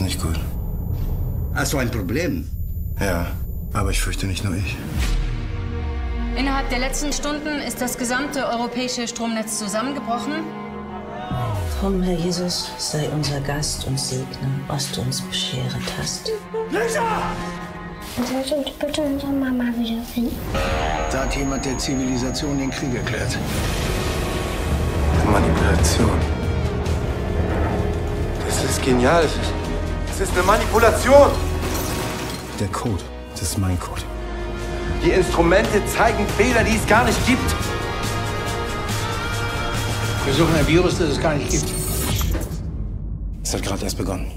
nicht gut. Hast du ein Problem? Ja, aber ich fürchte nicht nur ich. Innerhalb der letzten Stunden ist das gesamte europäische Stromnetz zusammengebrochen. Komm, Herr Jesus, sei unser Gast und segne, was du uns bescheret hast. Sollst du bitte unsere Mama wiederfinden? Da hat jemand der Zivilisation den Krieg erklärt. Manipulation. Das ist genial. Das ist eine Manipulation. Der Code, das ist mein Code. Die Instrumente zeigen Fehler, die es gar nicht gibt. Wir suchen ein Virus, das es gar nicht gibt. Es hat gerade erst begonnen.